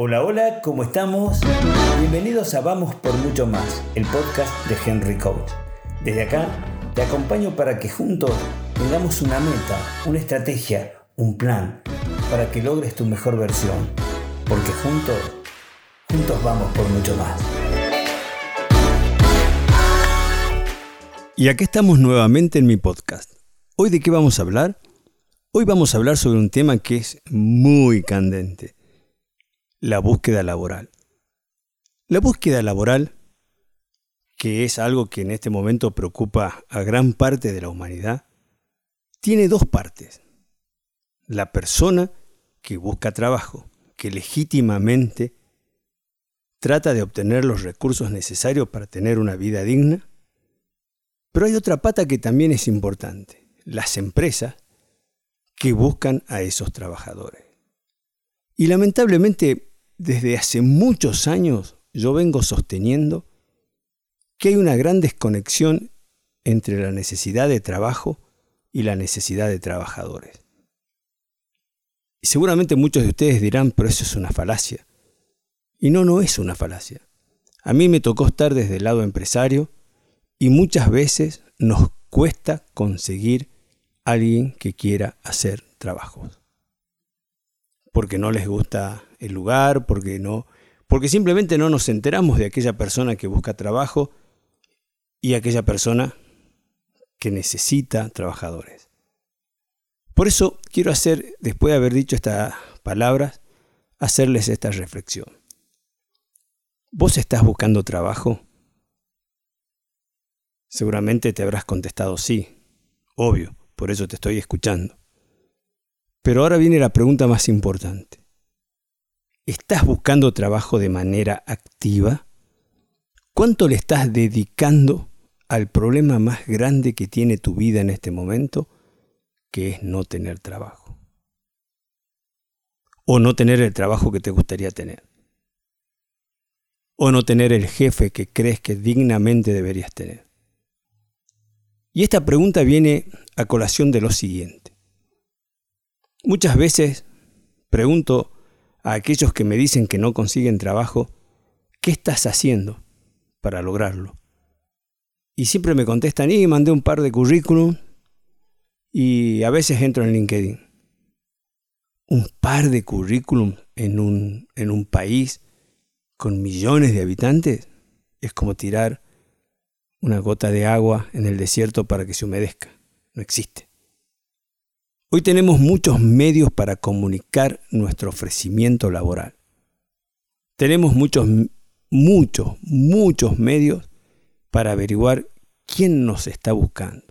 Hola, hola, ¿cómo estamos? Bienvenidos a Vamos por Mucho Más, el podcast de Henry Coach. Desde acá te acompaño para que juntos tengamos una meta, una estrategia, un plan, para que logres tu mejor versión. Porque juntos, juntos vamos por mucho más. Y aquí estamos nuevamente en mi podcast. ¿Hoy de qué vamos a hablar? Hoy vamos a hablar sobre un tema que es muy candente, la búsqueda laboral. La búsqueda laboral, que es algo que en este momento preocupa a gran parte de la humanidad, tiene dos partes. La persona que busca trabajo, que legítimamente trata de obtener los recursos necesarios para tener una vida digna. Pero hay otra pata que también es importante, las empresas que buscan a esos trabajadores. Y lamentablemente, desde hace muchos años yo vengo sosteniendo que hay una gran desconexión entre la necesidad de trabajo y la necesidad de trabajadores. Y seguramente muchos de ustedes dirán, pero eso es una falacia. Y no, no es una falacia. A mí me tocó estar desde el lado empresario y muchas veces nos cuesta conseguir alguien que quiera hacer trabajos. Porque no les gusta el lugar, porque no, porque simplemente no nos enteramos de aquella persona que busca trabajo y aquella persona que necesita trabajadores. Por eso quiero hacer, después de haber dicho estas palabras, hacerles esta reflexión. ¿Vos estás buscando trabajo? Seguramente te habrás contestado sí, obvio por eso te estoy escuchando. Pero ahora viene la pregunta más importante. ¿Estás buscando trabajo de manera activa? ¿Cuánto le estás dedicando al problema más grande que tiene tu vida en este momento, que es no tener trabajo? O no tener el trabajo que te gustaría tener. O no tener el jefe que crees que dignamente deberías tener. Y esta pregunta viene a colación de lo siguiente. Muchas veces pregunto a aquellos que me dicen que no consiguen trabajo, ¿qué estás haciendo para lograrlo? Y siempre me contestan, y mandé un par de currículum y a veces entro en LinkedIn. Un par de currículum en un, en un país con millones de habitantes es como tirar una gota de agua en el desierto para que se humedezca. No existe. Hoy tenemos muchos medios para comunicar nuestro ofrecimiento laboral. Tenemos muchos, muchos, muchos medios para averiguar quién nos está buscando.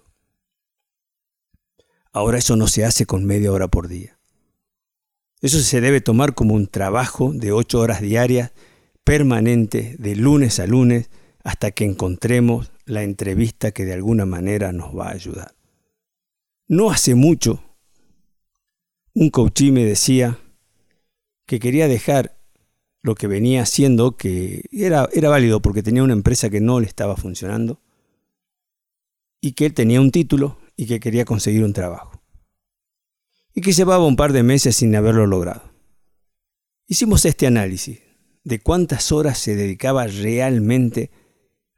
Ahora eso no se hace con media hora por día. Eso se debe tomar como un trabajo de ocho horas diarias, permanente, de lunes a lunes, hasta que encontremos la entrevista que de alguna manera nos va a ayudar. No hace mucho, un coachí me decía que quería dejar lo que venía haciendo, que era, era válido porque tenía una empresa que no le estaba funcionando, y que él tenía un título y que quería conseguir un trabajo. Y que llevaba un par de meses sin haberlo logrado. Hicimos este análisis de cuántas horas se dedicaba realmente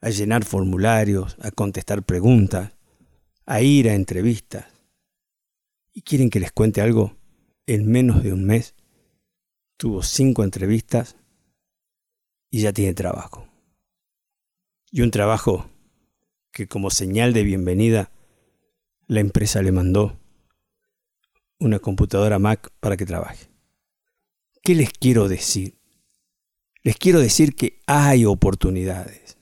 a llenar formularios, a contestar preguntas, a ir a entrevistas. ¿Y quieren que les cuente algo? En menos de un mes tuvo cinco entrevistas y ya tiene trabajo. Y un trabajo que como señal de bienvenida la empresa le mandó una computadora Mac para que trabaje. ¿Qué les quiero decir? Les quiero decir que hay oportunidades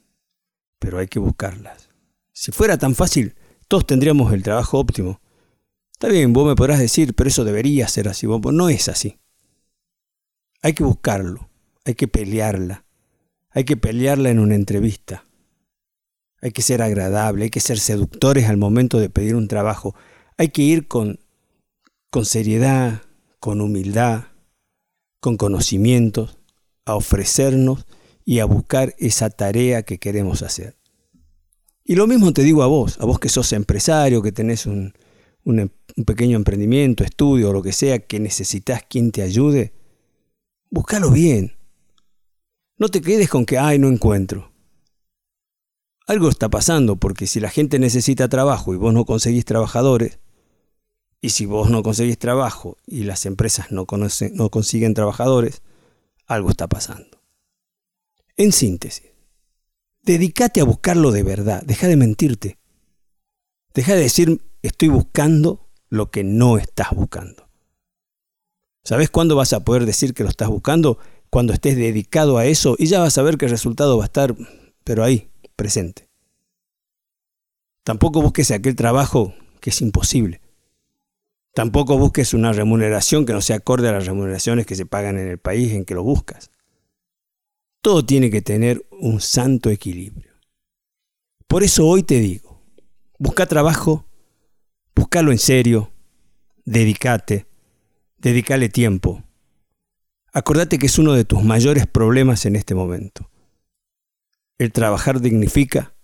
pero hay que buscarlas. Si fuera tan fácil, todos tendríamos el trabajo óptimo. Está bien, vos me podrás decir, pero eso debería ser así. no es así. Hay que buscarlo, hay que pelearla, hay que pelearla en una entrevista. Hay que ser agradable, hay que ser seductores al momento de pedir un trabajo. Hay que ir con, con seriedad, con humildad, con conocimientos, a ofrecernos y a buscar esa tarea que queremos hacer. Y lo mismo te digo a vos, a vos que sos empresario, que tenés un, pequeño emprendimiento, estudio o lo que sea, que necesitas quien te ayude, búscalo bien, No te quedes con que, ay, no encuentro. Algo está pasando porque si la gente necesita trabajo y vos no conseguís trabajadores, y si vos no conseguís trabajo y las empresas no, no consiguen trabajadores, algo está pasando. En síntesis, dedícate a buscarlo de verdad, deja de mentirte. Deja de decir estoy buscando lo que no estás buscando. ¿Sabes cuándo vas a poder decir que lo estás buscando? Cuando estés dedicado a eso y ya vas a ver que el resultado va a estar, pero ahí, presente. Tampoco busques aquel trabajo que es imposible. Tampoco busques una remuneración que no sea acorde a las remuneraciones que se pagan en el país en que lo buscas. Todo tiene que tener un santo equilibrio. Por eso hoy te digo, busca trabajo, búscalo en serio, dedícate, dedícale tiempo. Acordate que es uno de tus mayores problemas en este momento. El trabajar dignifica,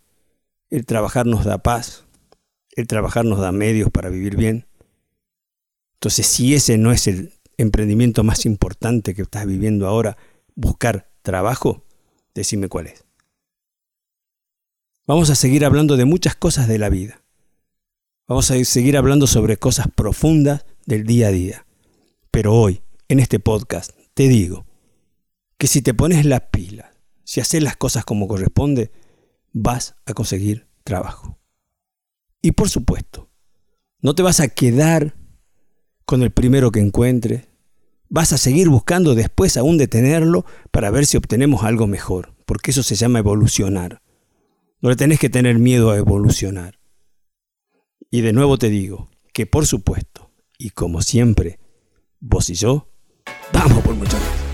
el trabajar nos da paz, el trabajar nos da medios para vivir bien. Entonces, si ese no es el emprendimiento más importante que estás viviendo ahora, buscar trabajo, decime cuál es. Vamos a seguir hablando de muchas cosas de la vida. Vamos a seguir hablando sobre cosas profundas del día a día. Pero hoy, en este podcast, te digo que si te pones las pilas, si haces las cosas como corresponde, vas a conseguir trabajo. Y por supuesto, no te vas a quedar con el primero que encuentres. Vas a seguir buscando después aún de tenerlo para ver si obtenemos algo mejor, porque eso se llama evolucionar. No le tenés que tener miedo a evolucionar. Y de nuevo te digo que por supuesto, y como siempre, vos y yo, vamos por mucho más.